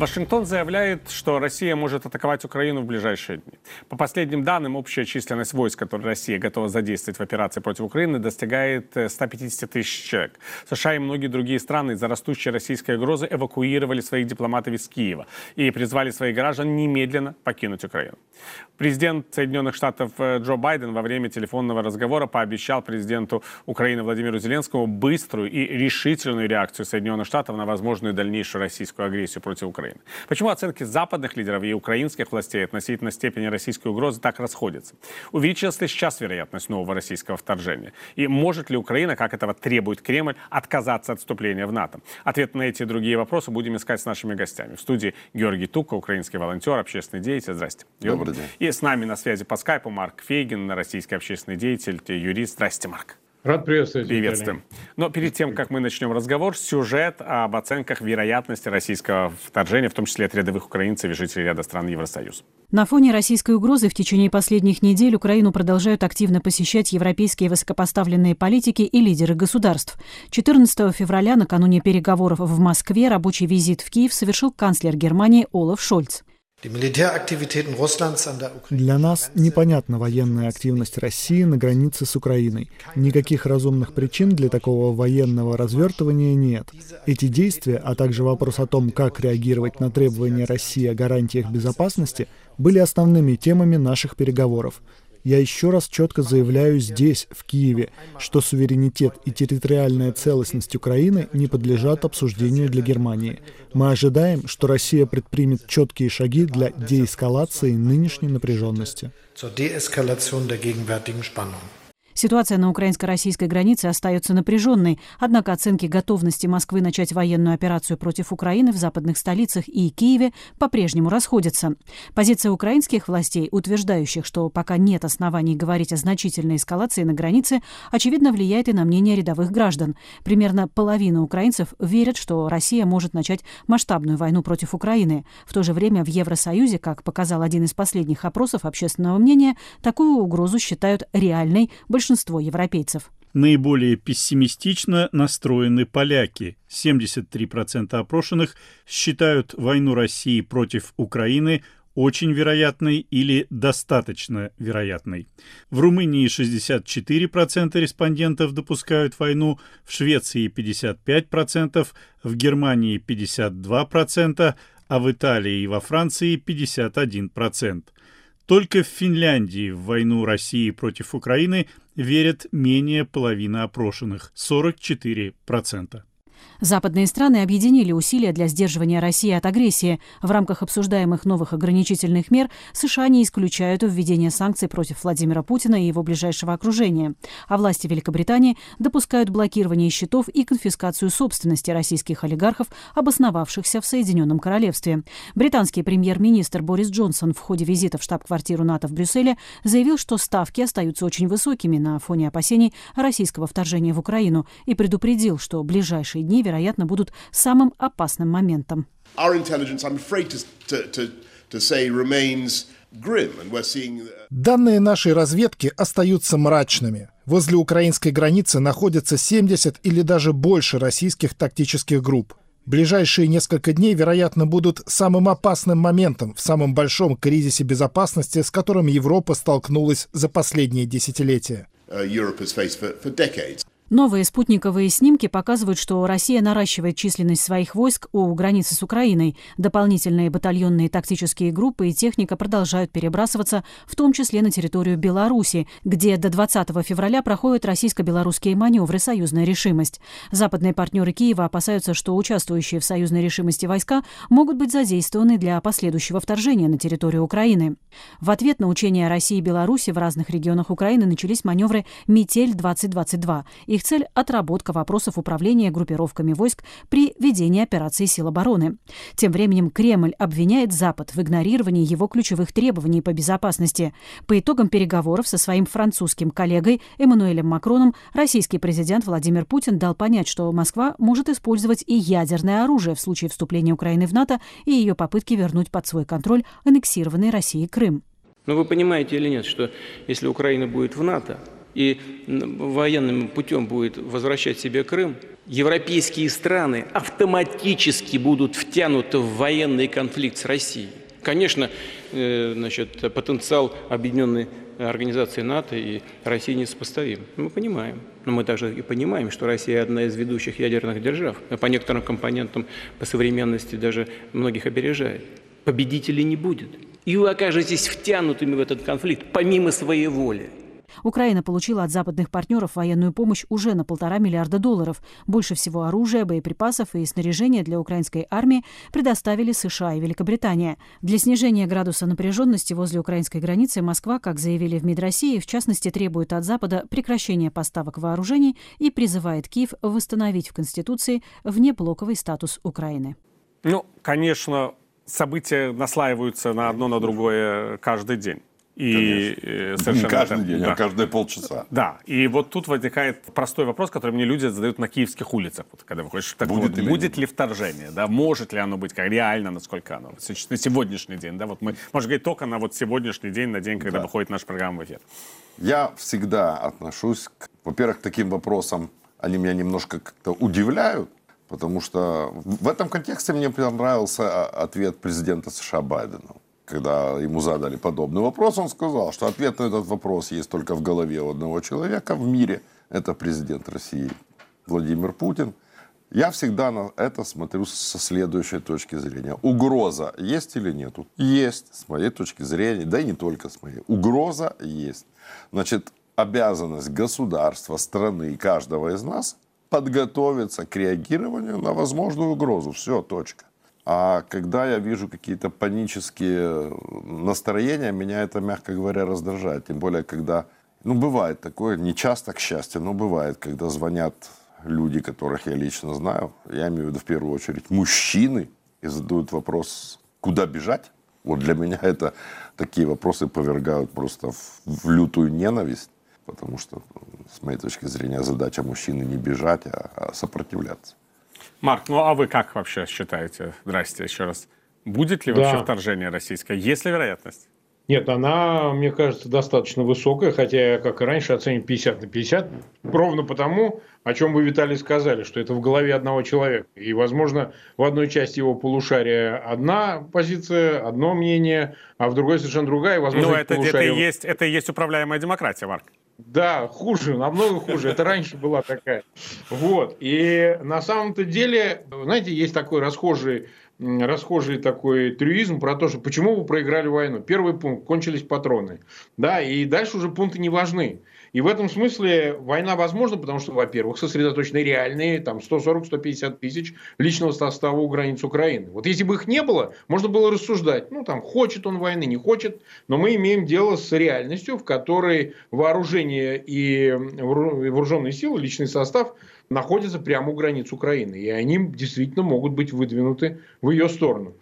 Вашингтон заявляет, что Россия может атаковать Украину в ближайшие дни. По последним данным, общая численность войск, которые Россия готова задействовать в операции против Украины, достигает 150 э, тысяч человек. США и многие другие страны из-за растущей российской угрозы эвакуировали своих дипломатов из Киева и призвали своих граждан немедленно покинуть Украину. Президент Соединенных Штатов э, Джо Байден во время телефонного разговора пообещал президенту Украины Владимиру Зеленскому быструю и решительную реакцию Соединенных Штатов на возможную дальнейшую российскую агрессию против Украины. Украины. Почему оценки западных лидеров и украинских властей относительно степени российской угрозы так расходятся? Увеличилась ли сейчас вероятность нового российского вторжения? И может ли Украина, как этого требует Кремль, отказаться от вступления в НАТО? Ответ на эти и другие вопросы будем искать с нашими гостями. В студии Георгий Тука, украинский волонтер, общественный деятель. Здрасте. Добрый день. И с нами на связи по скайпу Марк Фейгин, российский общественный деятель, юрист. Здрасте, Марк. Рад приветствовать. Приветствуем. Но перед тем, как мы начнем разговор, сюжет об оценках вероятности российского вторжения, в том числе от рядовых украинцев и жителей ряда стран Евросоюза. На фоне российской угрозы в течение последних недель Украину продолжают активно посещать европейские высокопоставленные политики и лидеры государств. 14 февраля, накануне переговоров в Москве, рабочий визит в Киев совершил канцлер Германии Олаф Шольц. Для нас непонятна военная активность России на границе с Украиной. Никаких разумных причин для такого военного развертывания нет. Эти действия, а также вопрос о том, как реагировать на требования России о гарантиях безопасности, были основными темами наших переговоров. Я еще раз четко заявляю здесь, в Киеве, что суверенитет и территориальная целостность Украины не подлежат обсуждению для Германии. Мы ожидаем, что Россия предпримет четкие шаги для деэскалации нынешней напряженности. Ситуация на украинско-российской границе остается напряженной, однако оценки готовности Москвы начать военную операцию против Украины в западных столицах и Киеве по-прежнему расходятся. Позиция украинских властей, утверждающих, что пока нет оснований говорить о значительной эскалации на границе, очевидно влияет и на мнение рядовых граждан. Примерно половина украинцев верят, что Россия может начать масштабную войну против Украины. В то же время в Евросоюзе, как показал один из последних опросов общественного мнения, такую угрозу считают реальной большинство большинство европейцев. Наиболее пессимистично настроены поляки. 73% опрошенных считают войну России против Украины очень вероятной или достаточно вероятной. В Румынии 64% респондентов допускают войну, в Швеции 55%, в Германии 52%, а в Италии и во Франции 51%. Только в Финляндии в войну России против Украины верят менее половины опрошенных – 44%. Западные страны объединили усилия для сдерживания России от агрессии. В рамках обсуждаемых новых ограничительных мер США не исключают введение санкций против Владимира Путина и его ближайшего окружения. А власти Великобритании допускают блокирование счетов и конфискацию собственности российских олигархов, обосновавшихся в Соединенном Королевстве. Британский премьер-министр Борис Джонсон в ходе визита в штаб-квартиру НАТО в Брюсселе заявил, что ставки остаются очень высокими на фоне опасений российского вторжения в Украину и предупредил, что ближайшие дни, вероятно, будут самым опасным моментом. Данные нашей разведки остаются мрачными. Возле украинской границы находятся 70 или даже больше российских тактических групп. Ближайшие несколько дней, вероятно, будут самым опасным моментом в самом большом кризисе безопасности, с которым Европа столкнулась за последние десятилетия. Новые спутниковые снимки показывают, что Россия наращивает численность своих войск у границы с Украиной. Дополнительные батальонные тактические группы и техника продолжают перебрасываться, в том числе на территорию Беларуси, где до 20 февраля проходят российско-белорусские маневры «Союзная решимость». Западные партнеры Киева опасаются, что участвующие в «Союзной решимости» войска могут быть задействованы для последующего вторжения на территорию Украины. В ответ на учения России и Беларуси в разных регионах Украины начались маневры «Метель-2022». Их цель – отработка вопросов управления группировками войск при ведении операции сил обороны. Тем временем Кремль обвиняет Запад в игнорировании его ключевых требований по безопасности. По итогам переговоров со своим французским коллегой Эммануэлем Макроном российский президент Владимир Путин дал понять, что Москва может использовать и ядерное оружие в случае вступления Украины в НАТО и ее попытки вернуть под свой контроль аннексированный Россией Крым. Но вы понимаете или нет, что если Украина будет в НАТО и военным путем будет возвращать себе Крым, европейские страны автоматически будут втянуты в военный конфликт с Россией. Конечно, э, значит, потенциал объединенной организации НАТО и России несопоставим. Мы понимаем. Но мы также и понимаем, что Россия одна из ведущих ядерных держав. По некоторым компонентам, по современности даже многих опережает. Победителей не будет. И вы окажетесь втянутыми в этот конфликт помимо своей воли. Украина получила от западных партнеров военную помощь уже на полтора миллиарда долларов. Больше всего оружия, боеприпасов и снаряжения для украинской армии предоставили США и Великобритания. Для снижения градуса напряженности возле украинской границы Москва, как заявили в МИД России, в частности требует от Запада прекращения поставок вооружений и призывает Киев восстановить в Конституции внеблоковый статус Украины. Ну, конечно, события наслаиваются на одно на другое каждый день. И э, совершенно... Не каждый день, а да. а каждые полчаса. Да, и вот тут возникает простой вопрос, который мне люди задают на киевских улицах, вот, когда выходишь. Так будет, вот, ли, будет ли вторжение, да, может ли оно быть, как реально, насколько оно, на сегодняшний день, да, вот мы, можно говорить только на вот сегодняшний день, на день, когда да. выходит наша программа в эфир. Я всегда отношусь, к, во-первых, к таким вопросам, они меня немножко как-то удивляют, потому что в этом контексте мне понравился а, ответ президента США Байдена когда ему задали подобный вопрос, он сказал, что ответ на этот вопрос есть только в голове у одного человека в мире. Это президент России Владимир Путин. Я всегда на это смотрю со следующей точки зрения. Угроза есть или нет? Есть, с моей точки зрения, да и не только с моей. Угроза есть. Значит, обязанность государства, страны, каждого из нас подготовиться к реагированию на возможную угрозу. Все, точка. А когда я вижу какие-то панические настроения, меня это, мягко говоря, раздражает. Тем более, когда, ну, бывает такое, не часто, к счастью, но бывает, когда звонят люди, которых я лично знаю, я имею в виду в первую очередь мужчины, и задают вопрос, куда бежать. Вот для меня это такие вопросы повергают просто в, в лютую ненависть, потому что, с моей точки зрения, задача мужчины не бежать, а, а сопротивляться. Марк, ну а вы как вообще считаете, здрасте еще раз, будет ли вообще да. вторжение российское? Есть ли вероятность? Нет, она, мне кажется, достаточно высокая, хотя я, как и раньше, оцениваю 50 на 50, ровно потому, о чем вы, Виталий, сказали, что это в голове одного человека. И, возможно, в одной части его полушария одна позиция, одно мнение, а в другой совершенно другая. И, возможно, ну, это, это, и есть, это и есть управляемая демократия, Марк. Да, хуже, намного хуже. Это раньше была такая. Вот. И на самом-то деле, знаете, есть такой расхожий расхожий такой трюизм про то, что почему вы проиграли войну. Первый пункт – кончились патроны. Да, и дальше уже пункты не важны. И в этом смысле война возможна, потому что, во-первых, сосредоточены реальные там 140-150 тысяч личного состава у границ Украины. Вот если бы их не было, можно было рассуждать, ну там хочет он войны, не хочет, но мы имеем дело с реальностью, в которой вооружение и вооруженные силы, личный состав находятся прямо у границ Украины. И они действительно могут быть выдвинуты в ее сторону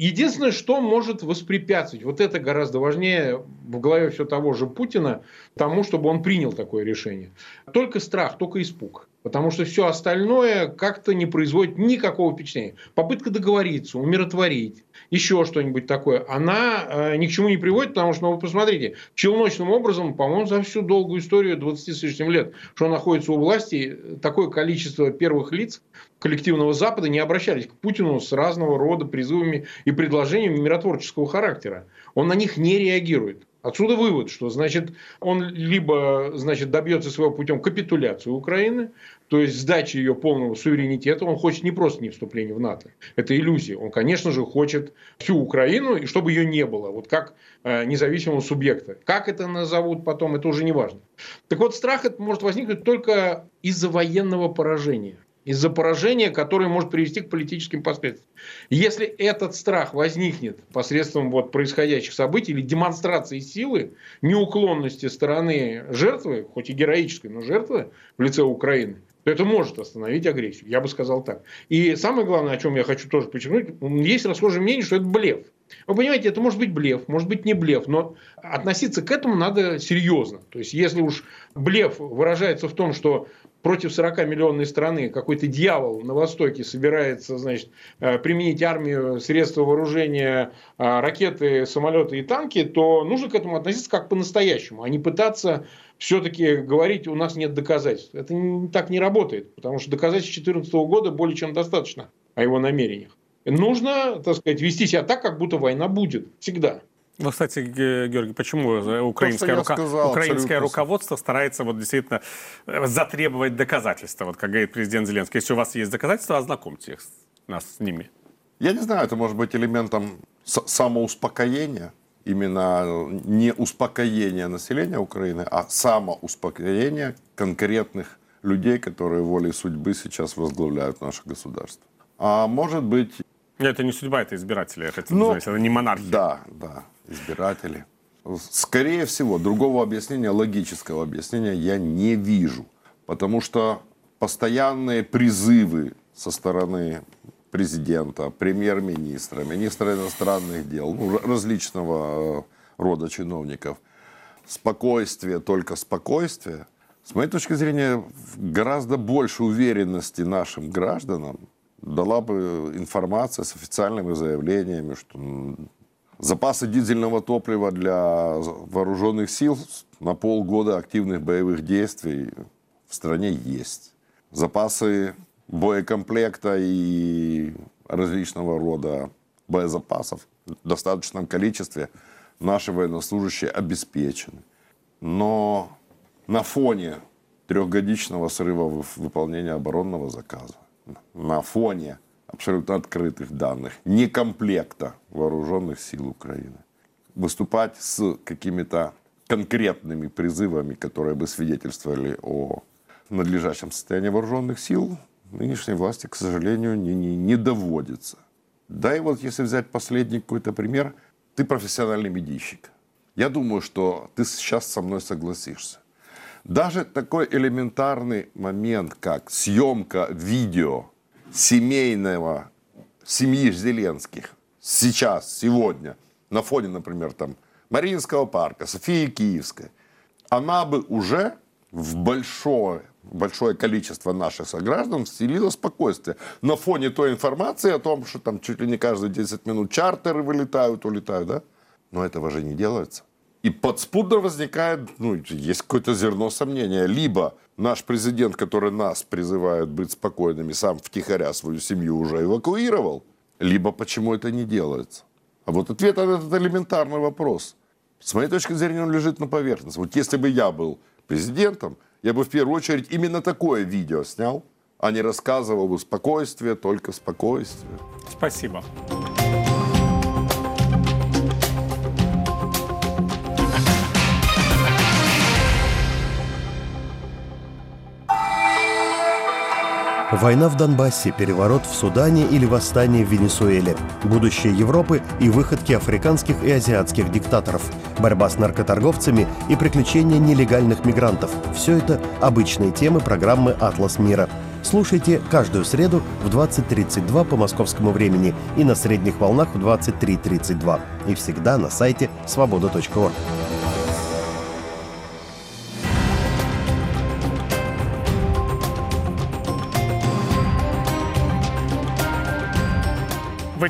единственное, что может воспрепятствовать, вот это гораздо важнее в голове все того же Путина, тому, чтобы он принял такое решение. Только страх, только испуг. Потому что все остальное как-то не производит никакого впечатления. Попытка договориться, умиротворить, еще что-нибудь такое, она э, ни к чему не приводит, потому что, ну, вы посмотрите, челночным образом, по-моему, за всю долгую историю 20 с лишним лет, что находится у власти, такое количество первых лиц коллективного Запада не обращались к Путину с разного рода призывами и предложениями миротворческого характера. Он на них не реагирует. Отсюда вывод, что значит он либо значит, добьется своего путем капитуляции Украины, то есть сдачи ее полного суверенитета. Он хочет не просто не вступления в НАТО. Это иллюзия. Он, конечно же, хочет всю Украину, и чтобы ее не было. Вот как э, независимого субъекта. Как это назовут потом, это уже не важно. Так вот, страх это может возникнуть только из-за военного поражения из-за поражения, которое может привести к политическим последствиям. Если этот страх возникнет посредством вот происходящих событий или демонстрации силы, неуклонности стороны жертвы, хоть и героической, но жертвы в лице Украины, то это может остановить агрессию. Я бы сказал так. И самое главное, о чем я хочу тоже подчеркнуть, есть расхожее мнение, что это блеф. Вы понимаете, это может быть блеф, может быть не блеф, но относиться к этому надо серьезно. То есть, если уж блеф выражается в том, что против 40-миллионной страны какой-то дьявол на Востоке собирается значит, э, применить армию, средства вооружения, э, ракеты, самолеты и танки, то нужно к этому относиться как по-настоящему, а не пытаться все-таки говорить, у нас нет доказательств. Это так не работает, потому что доказательств 2014 года более чем достаточно о его намерениях. Нужно, так сказать, вести себя так, как будто война будет. Всегда. Ну, кстати, Георгий, почему украинское, рука... сказал, украинское руководство старается вот действительно э, затребовать доказательства? Вот как говорит президент Зеленский, если у вас есть доказательства, ознакомьте их, нас с ними. Я не знаю, это может быть элементом самоуспокоения, именно не успокоения населения Украины, а самоуспокоения конкретных людей, которые волей судьбы сейчас возглавляют наше государство. А может быть... Это не судьба, это избиратели, я хотел ну, это не монархия. Да, да избиратели. Скорее всего, другого объяснения, логического объяснения я не вижу. Потому что постоянные призывы со стороны президента, премьер-министра, министра иностранных дел, ну, различного э, рода чиновников, спокойствие, только спокойствие, с моей точки зрения, гораздо больше уверенности нашим гражданам дала бы информация с официальными заявлениями, что Запасы дизельного топлива для вооруженных сил на полгода активных боевых действий в стране есть. Запасы боекомплекта и различного рода боезапасов в достаточном количестве наши военнослужащие обеспечены. Но на фоне трехгодичного срыва выполнения оборонного заказа, на фоне абсолютно открытых данных, не комплекта вооруженных сил Украины. Выступать с какими-то конкретными призывами, которые бы свидетельствовали о надлежащем состоянии вооруженных сил, нынешней власти, к сожалению, не, не, не доводится. Да и вот если взять последний какой-то пример, ты профессиональный медийщик. Я думаю, что ты сейчас со мной согласишься. Даже такой элементарный момент, как съемка видео семейного, семьи Зеленских сейчас, сегодня, на фоне, например, там, Мариинского парка, Софии Киевской, она бы уже в большое, большое количество наших сограждан вселила спокойствие. На фоне той информации о том, что там чуть ли не каждые 10 минут чартеры вылетают, улетают, да? Но этого же не делается. И подспудно возникает, ну, есть какое-то зерно сомнения. Либо наш президент, который нас призывает быть спокойными, сам втихаря свою семью уже эвакуировал, либо почему это не делается. А вот ответ на этот элементарный вопрос. С моей точки зрения, он лежит на поверхности. Вот если бы я был президентом, я бы в первую очередь именно такое видео снял, а не рассказывал бы спокойствие, только спокойствие. Спасибо. Война в Донбассе, переворот в Судане или восстание в Венесуэле, будущее Европы и выходки африканских и азиатских диктаторов, борьба с наркоторговцами и приключения нелегальных мигрантов – все это обычные темы программы «Атлас мира». Слушайте каждую среду в 20.32 по московскому времени и на средних волнах в 23.32. И всегда на сайте свобода.орг.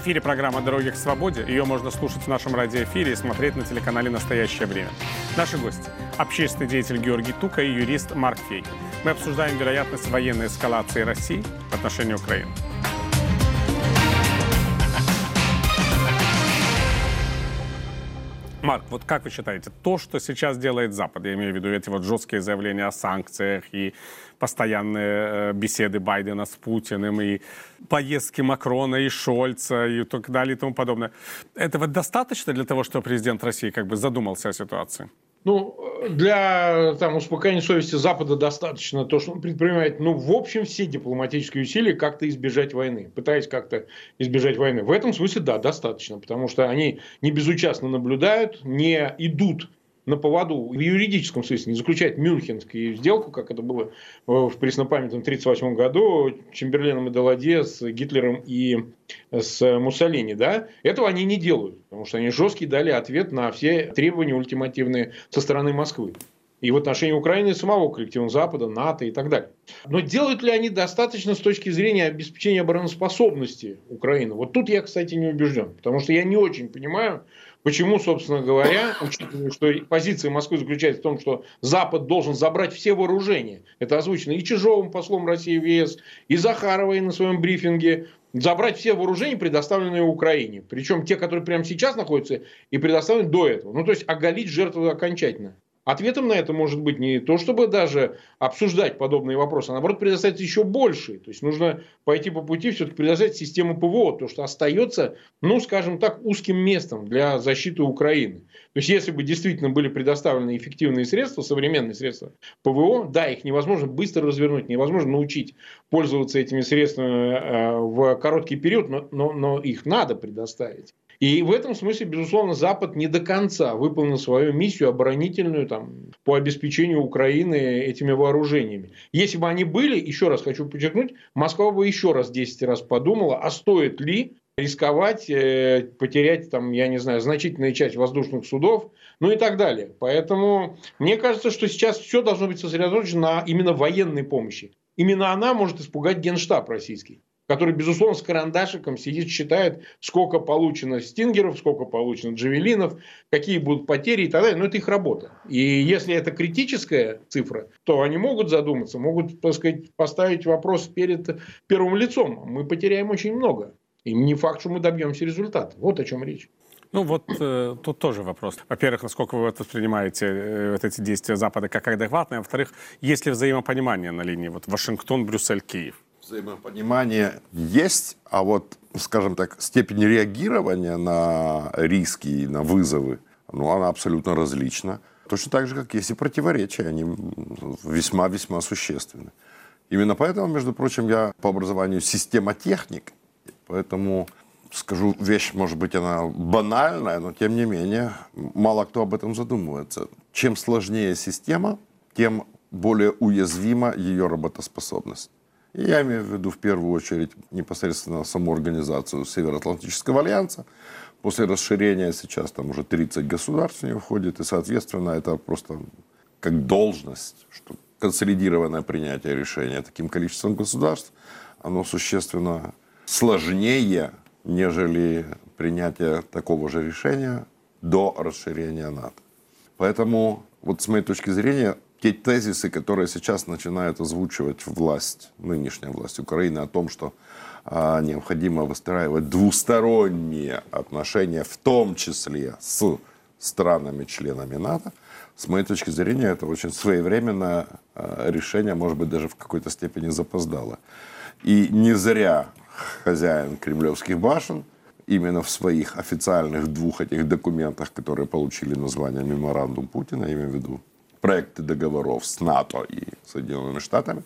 эфире программа «Дороги к свободе». Ее можно слушать в нашем радиоэфире и смотреть на телеканале «Настоящее время». Наши гости – общественный деятель Георгий Тука и юрист Марк Фей. Мы обсуждаем вероятность военной эскалации России в отношении Украины. Марк, вот как вы считаете, то, что сейчас делает Запад, я имею в виду эти вот жесткие заявления о санкциях и постоянные э, беседы Байдена с Путиным, и поездки Макрона и Шольца, и так далее, и тому подобное, этого достаточно для того, чтобы президент России как бы задумался о ситуации? Ну, для там, успокоения совести Запада достаточно то, что он предпринимает, ну, в общем, все дипломатические усилия как-то избежать войны, пытаясь как-то избежать войны. В этом смысле, да, достаточно, потому что они не безучастно наблюдают, не идут на поводу в юридическом смысле, не заключать Мюнхенскую сделку, как это было в преснопамятном 1938 году Чемберленом и Даладе с Гитлером и с Муссолини, да, этого они не делают, потому что они жесткий дали ответ на все требования ультимативные со стороны Москвы и в отношении Украины самого коллектива Запада, НАТО и так далее. Но делают ли они достаточно с точки зрения обеспечения обороноспособности Украины? Вот тут я, кстати, не убежден, потому что я не очень понимаю, Почему, собственно говоря, учитывая, что позиция Москвы заключается в том, что Запад должен забрать все вооружения, это озвучено и Чижовым, послом России в ЕС, и Захаровой на своем брифинге, забрать все вооружения, предоставленные Украине. Причем те, которые прямо сейчас находятся и предоставлены до этого. Ну, то есть, оголить жертву окончательно. Ответом на это может быть не то, чтобы даже обсуждать подобные вопросы, а наоборот предоставить еще больше. То есть нужно пойти по пути все-таки предоставить систему ПВО, то, что остается, ну, скажем так, узким местом для защиты Украины. То есть если бы действительно были предоставлены эффективные средства, современные средства ПВО, да, их невозможно быстро развернуть, невозможно научить пользоваться этими средствами э, в короткий период, но, но, но их надо предоставить. И в этом смысле, безусловно, Запад не до конца выполнил свою миссию оборонительную там, по обеспечению Украины этими вооружениями. Если бы они были, еще раз хочу подчеркнуть, Москва бы еще раз 10 раз подумала, а стоит ли рисковать, э, потерять, там, я не знаю, значительную часть воздушных судов, ну и так далее. Поэтому мне кажется, что сейчас все должно быть сосредоточено на именно военной помощи. Именно она может испугать генштаб российский который, безусловно, с карандашиком сидит, считает, сколько получено стингеров, сколько получено джавелинов, какие будут потери и так далее. Но это их работа. И если это критическая цифра, то они могут задуматься, могут, так сказать, поставить вопрос перед первым лицом. Мы потеряем очень много. И не факт, что мы добьемся результата. Вот о чем речь. Ну вот э, тут тоже вопрос. Во-первых, насколько вы воспринимаете э, вот эти действия Запада как адекватные, а во-вторых, есть ли взаимопонимание на линии вот Вашингтон, Брюссель, Киев? Взаимопонимание есть, а вот, скажем так, степень реагирования на риски и на вызовы, ну, она абсолютно различна. Точно так же, как есть и противоречия, они весьма-весьма существенны. Именно поэтому, между прочим, я по образованию системотехник, поэтому скажу вещь, может быть, она банальная, но тем не менее, мало кто об этом задумывается. Чем сложнее система, тем более уязвима ее работоспособность. Я имею в виду в первую очередь непосредственно саму организацию Североатлантического альянса. После расширения сейчас там уже 30 государств в нее входит, и, соответственно, это просто как должность, что консолидированное принятие решения таким количеством государств, оно существенно сложнее, нежели принятие такого же решения до расширения НАТО. Поэтому, вот с моей точки зрения, те тезисы, которые сейчас начинают озвучивать власть, нынешняя власть Украины о том, что а, необходимо выстраивать двусторонние отношения, в том числе с странами-членами НАТО, с моей точки зрения, это очень своевременное а, решение, может быть, даже в какой-то степени запоздало. И не зря хозяин кремлевских башен именно в своих официальных двух этих документах, которые получили название «Меморандум Путина», я имею в виду проекты договоров с НАТО и Соединенными Штатами.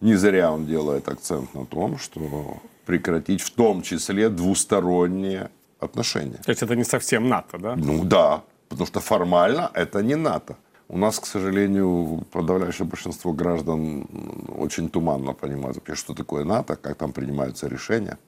Не зря он делает акцент на том, что прекратить в том числе двусторонние отношения. То есть это не совсем НАТО, да? Ну да, потому что формально это не НАТО. У нас, к сожалению, подавляющее большинство граждан очень туманно понимают, что такое НАТО, как там принимаются решения.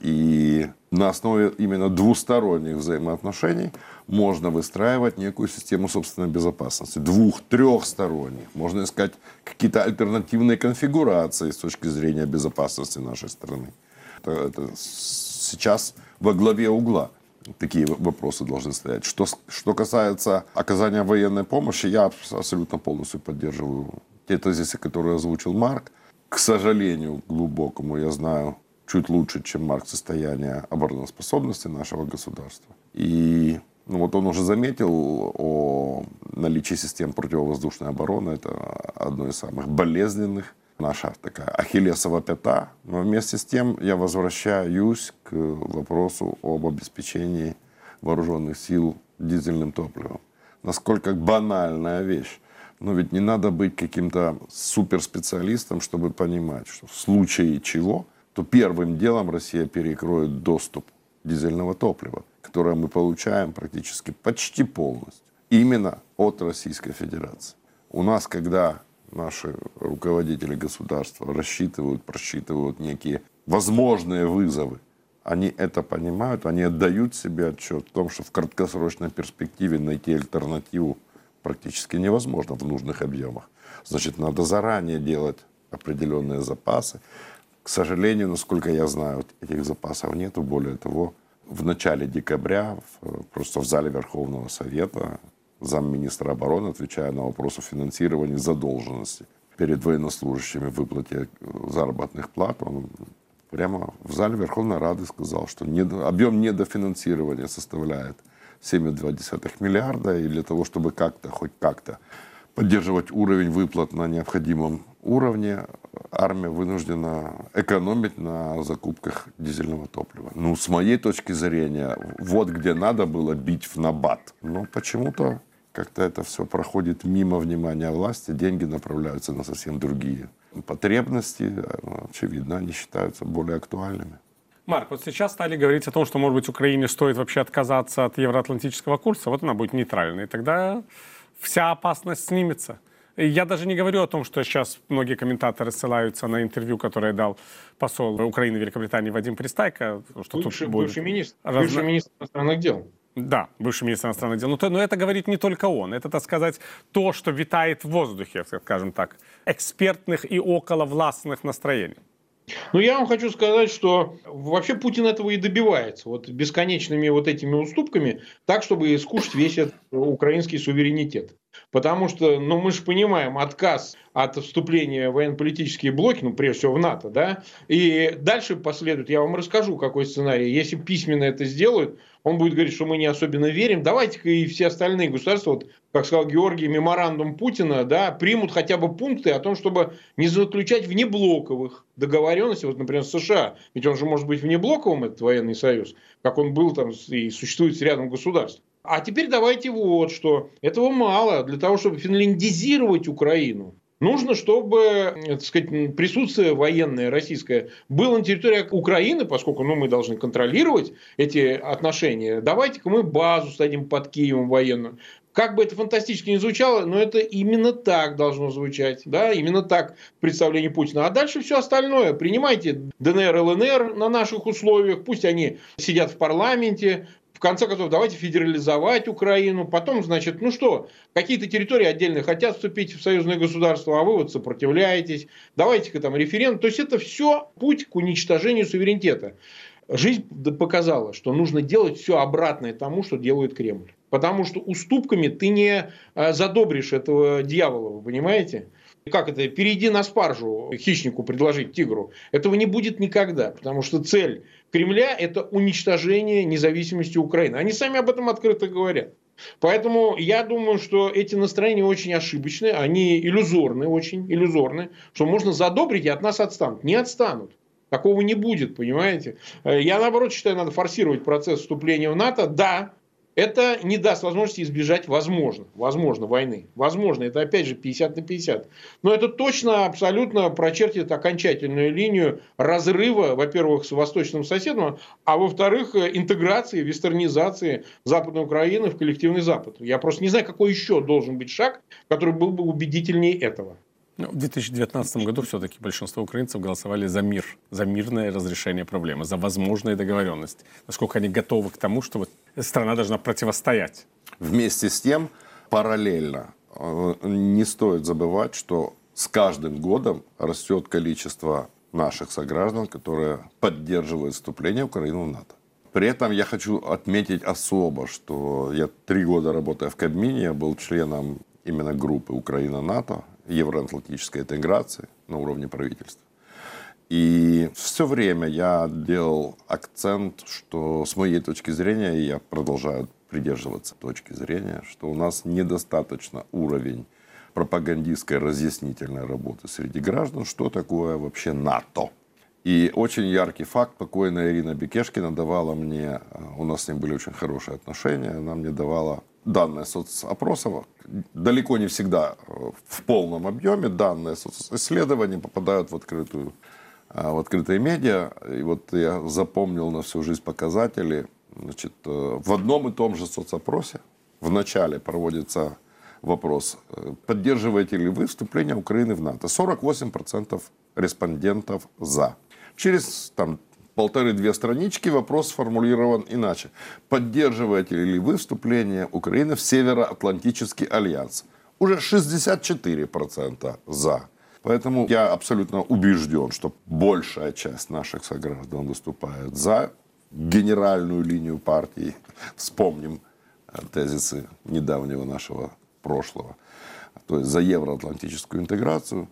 И на основе именно двусторонних взаимоотношений можно выстраивать некую систему собственной безопасности. Двух-трехсторонних. Можно искать какие-то альтернативные конфигурации с точки зрения безопасности нашей страны. Это, это сейчас во главе угла такие вопросы должны стоять. Что, что касается оказания военной помощи, я абсолютно полностью поддерживаю те тезисы, которые озвучил Марк. К сожалению, глубокому, я знаю, чуть лучше, чем Марк, состояние обороноспособности нашего государства. И ну, вот он уже заметил о наличии систем противовоздушной обороны. Это одно из самых болезненных. Наша такая ахиллесова пята. Но вместе с тем я возвращаюсь к вопросу об обеспечении вооруженных сил дизельным топливом. Насколько банальная вещь. Но ведь не надо быть каким-то суперспециалистом, чтобы понимать, что в случае чего – то первым делом Россия перекроет доступ дизельного топлива, которое мы получаем практически почти полностью именно от Российской Федерации. У нас, когда наши руководители государства рассчитывают, просчитывают некие возможные вызовы, они это понимают, они отдают себе отчет в том, что в краткосрочной перспективе найти альтернативу практически невозможно в нужных объемах. Значит, надо заранее делать определенные запасы. К сожалению, насколько я знаю, этих запасов нету. Более того, в начале декабря просто в зале Верховного Совета замминистра обороны, отвечая на вопрос о финансировании задолженности перед военнослужащими в выплате заработных плат, он прямо в зале Верховной Рады сказал, что объем недофинансирования составляет 7,2 миллиарда, и для того, чтобы как-то, хоть как-то поддерживать уровень выплат на необходимом уровне, армия вынуждена экономить на закупках дизельного топлива. Ну, с моей точки зрения, вот где надо было бить в набат. Но почему-то как-то это все проходит мимо внимания власти, деньги направляются на совсем другие потребности, очевидно, они считаются более актуальными. Марк, вот сейчас стали говорить о том, что, может быть, Украине стоит вообще отказаться от евроатлантического курса, вот она будет нейтральной, и тогда вся опасность снимется. И я даже не говорю о том, что сейчас многие комментаторы ссылаются на интервью, которое дал посол Украины в Великобритании Вадим Пристайко. Что бывший, тут будет бывший, министр, разно... бывший министр иностранных дел. Да, бывший министр иностранных дел. Но, то, но это говорит не только он. Это, так сказать, то, что витает в воздухе, скажем так, экспертных и околовластных настроений. Ну, я вам хочу сказать, что вообще Путин этого и добивается. Вот бесконечными вот этими уступками, так, чтобы скушать весь этот украинский суверенитет. Потому что, ну, мы же понимаем, отказ от вступления в военно-политические блоки, ну, прежде всего в НАТО, да, и дальше последует, я вам расскажу, какой сценарий. Если письменно это сделают, он будет говорить, что мы не особенно верим. Давайте-ка и все остальные государства, вот, как сказал Георгий, меморандум Путина, да, примут хотя бы пункты о том, чтобы не заключать внеблоковых договоренностей, вот, например, США. Ведь он же может быть внеблоковым, этот военный союз, как он был там и существует с рядом государств. А теперь давайте вот что. Этого мало для того, чтобы финляндизировать Украину. Нужно, чтобы так сказать, присутствие военное российское было на территории Украины, поскольку ну, мы должны контролировать эти отношения. Давайте-ка мы базу садим под Киевом военную. Как бы это фантастически не звучало, но это именно так должно звучать. Да? Именно так представление Путина. А дальше все остальное. Принимайте ДНР, ЛНР на наших условиях. Пусть они сидят в парламенте, в конце концов, давайте федерализовать Украину. Потом, значит, ну что, какие-то территории отдельные хотят вступить в союзное государство, а вы вот сопротивляетесь. Давайте-ка там референдум. То есть это все путь к уничтожению суверенитета. Жизнь показала, что нужно делать все обратное тому, что делает Кремль. Потому что уступками ты не э, задобришь этого дьявола, вы понимаете? Как это? Перейди на спаржу хищнику предложить тигру. Этого не будет никогда, потому что цель Кремля – это уничтожение независимости Украины. Они сами об этом открыто говорят. Поэтому я думаю, что эти настроения очень ошибочные, они иллюзорны, очень иллюзорны, что можно задобрить и от нас отстанут. Не отстанут. Такого не будет, понимаете? Я, наоборот, считаю, надо форсировать процесс вступления в НАТО. Да, это не даст возможности избежать, возможно, возможно, войны. Возможно, это опять же 50 на 50. Но это точно, абсолютно прочертит окончательную линию разрыва, во-первых, с восточным соседом, а во-вторых, интеграции, вестернизации Западной Украины в коллективный Запад. Я просто не знаю, какой еще должен быть шаг, который был бы убедительнее этого. Ну, в 2019 году все-таки большинство украинцев голосовали за мир, за мирное разрешение проблемы, за возможные договоренности. Насколько они готовы к тому, что страна должна противостоять. Вместе с тем, параллельно, э, не стоит забывать, что с каждым годом растет количество наших сограждан, которые поддерживают вступление Украины в НАТО. При этом я хочу отметить особо, что я три года работая в Кабмине, я был членом именно группы Украина-НАТО, евроатлантической интеграции на уровне правительства. И все время я делал акцент, что с моей точки зрения, и я продолжаю придерживаться точки зрения, что у нас недостаточно уровень пропагандистской разъяснительной работы среди граждан, что такое вообще НАТО. И очень яркий факт, покойная Ирина Бекешкина давала мне, у нас с ним были очень хорошие отношения, она мне давала данные соцопросов, далеко не всегда э, в полном объеме, данные социсследования попадают в открытую э, в открытые медиа. И вот я запомнил на всю жизнь показатели. Значит, э, в одном и том же соцопросе, вначале проводится вопрос, э, поддерживаете ли вы вступление Украины в НАТО. 48% респондентов «за». Через там, полторы-две странички вопрос сформулирован иначе. Поддерживаете ли вы вступление Украины в Североатлантический альянс? Уже 64% «за». Поэтому я абсолютно убежден, что большая часть наших сограждан выступает за генеральную линию партии. Вспомним э, тезисы недавнего нашего прошлого, то есть за евроатлантическую интеграцию.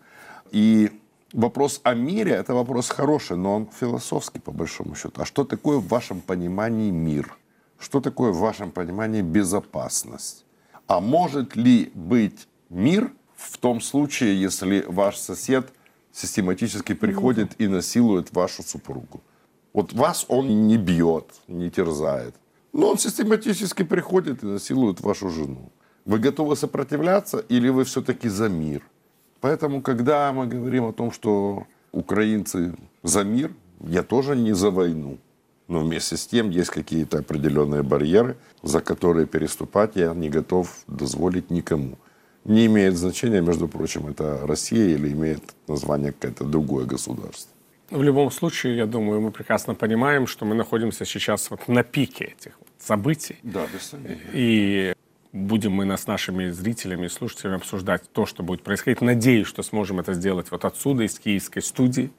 И вопрос о мире – это вопрос хороший, но он философский, по большому счету. А что такое в вашем понимании мир? Что такое в вашем понимании безопасность? А может ли быть мир в том случае, если ваш сосед систематически приходит и насилует вашу супругу? Вот вас он не бьет, не терзает. Но он систематически приходит и насилует вашу жену. Вы готовы сопротивляться или вы все-таки за мир? Поэтому, когда мы говорим о том, что украинцы за мир, я тоже не за войну. Но вместе с тем есть какие-то определенные барьеры, за которые переступать я не готов дозволить никому. Не имеет значения, между прочим, это Россия или имеет название какое-то другое государство. В любом случае, я думаю, мы прекрасно понимаем, что мы находимся сейчас вот на пике этих вот событий. Да, без сомнения. И будем мы с нашими зрителями и слушателями обсуждать то, что будет происходить. Надеюсь, что сможем это сделать вот отсюда, из киевской студии.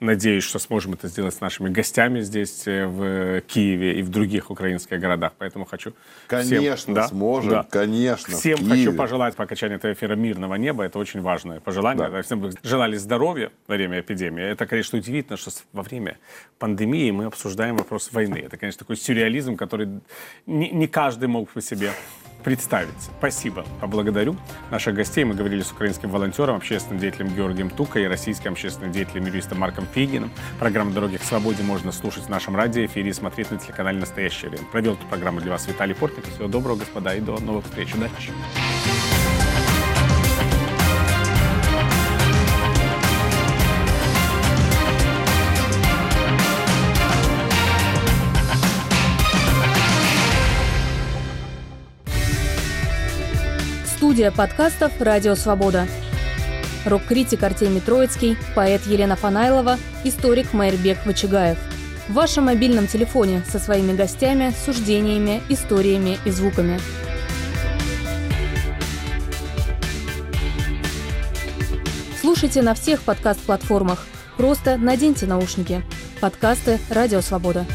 Надеюсь, что сможем это сделать с нашими гостями здесь, э, в Киеве и в других украинских городах. Поэтому хочу Конечно, всем, да, сможем, да. конечно. Всем хочу пожелать по окончании этого эфира мирного неба. Это очень важное пожелание. Да. Всем желали здоровья во время эпидемии. Это, конечно, удивительно, что во время пандемии мы обсуждаем вопрос войны. Это, конечно, такой сюрреализм, который не, не каждый мог по себе представить. Спасибо. Поблагодарю наших гостей. Мы говорили с украинским волонтером, общественным деятелем Георгием Тука и российским общественным деятелем юристом Марком Фегиным. Программу «Дороги к свободе» можно слушать в нашем радиоэфире и смотреть на телеканале «Настоящее время». Провел эту программу для вас Виталий Портник. Всего доброго, господа, и до новых встреч. Удачи. Студия подкастов «Радио Свобода». Рок-критик Артемий Троицкий, поэт Елена Фанайлова, историк Майрбек Вачигаев. В вашем мобильном телефоне со своими гостями, суждениями, историями и звуками. Слушайте на всех подкаст-платформах. Просто наденьте наушники. Подкасты «Радио Свобода».